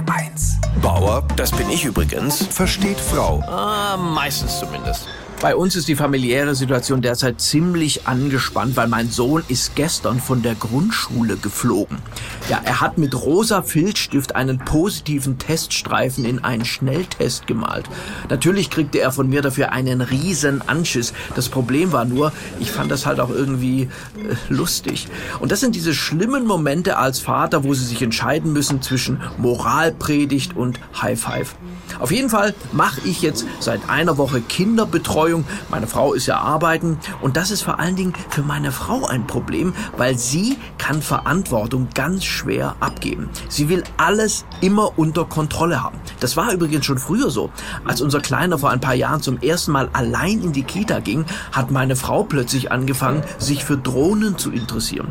HR1. Bauer, das bin ich übrigens, versteht Frau. Ah, meistens zumindest. Bei uns ist die familiäre Situation derzeit ziemlich angespannt, weil mein Sohn ist gestern von der Grundschule geflogen. Ja, er hat mit rosa Filzstift einen positiven Teststreifen in einen Schnelltest gemalt. Natürlich kriegte er von mir dafür einen riesen Anschiss. Das Problem war nur, ich fand das halt auch irgendwie äh, lustig. Und das sind diese schlimmen Momente als Vater, wo sie sich entscheiden müssen zwischen Moralpredigt und High Five. Auf jeden Fall mache ich jetzt seit einer Woche Kinderbetreuung. Meine Frau ist ja arbeiten und das ist vor allen Dingen für meine Frau ein Problem, weil sie kann Verantwortung ganz schwer abgeben. Sie will alles immer unter Kontrolle haben. Das war übrigens schon früher so. Als unser Kleiner vor ein paar Jahren zum ersten Mal allein in die Kita ging, hat meine Frau plötzlich angefangen, sich für Drohnen zu interessieren.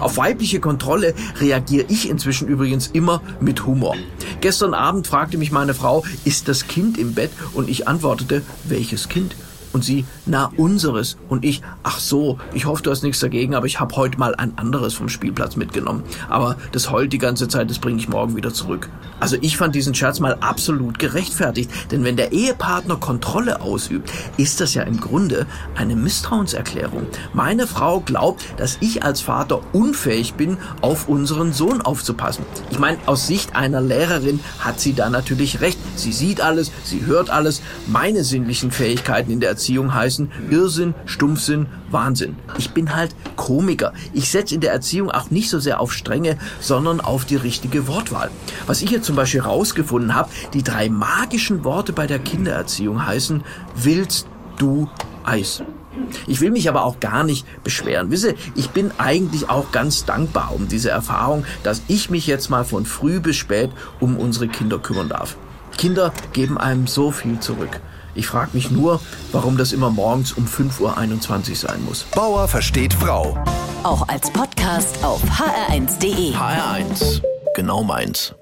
Auf weibliche Kontrolle reagiere ich inzwischen übrigens immer mit Humor. Gestern Abend fragte mich meine Frau, ist das Kind im Bett? Und ich antwortete, welches Kind? Und sie, na, unseres. Und ich, ach so, ich hoffe, du hast nichts dagegen, aber ich habe heute mal ein anderes vom Spielplatz mitgenommen. Aber das heult die ganze Zeit, das bringe ich morgen wieder zurück. Also ich fand diesen Scherz mal absolut gerechtfertigt. Denn wenn der Ehepartner Kontrolle ausübt, ist das ja im Grunde eine Misstrauenserklärung. Meine Frau glaubt, dass ich als Vater unfähig bin, auf unseren Sohn aufzupassen. Ich meine, aus Sicht einer Lehrerin hat sie da natürlich recht. Sie sieht alles, sie hört alles. Meine sinnlichen Fähigkeiten in der Erziehung heißen Irrsinn, Stumpfsinn, Wahnsinn. Ich bin halt Komiker. Ich setze in der Erziehung auch nicht so sehr auf Strenge, sondern auf die richtige Wortwahl. Was ich jetzt zum Beispiel rausgefunden habe, die drei magischen Worte bei der Kindererziehung heißen willst du Eis. Ich will mich aber auch gar nicht beschweren. Wisse, ich bin eigentlich auch ganz dankbar um diese Erfahrung, dass ich mich jetzt mal von früh bis spät um unsere Kinder kümmern darf. Kinder geben einem so viel zurück. Ich frage mich nur, warum das immer morgens um 5.21 Uhr sein muss. Bauer versteht Frau. Auch als Podcast auf hr1.de. HR1, genau meins.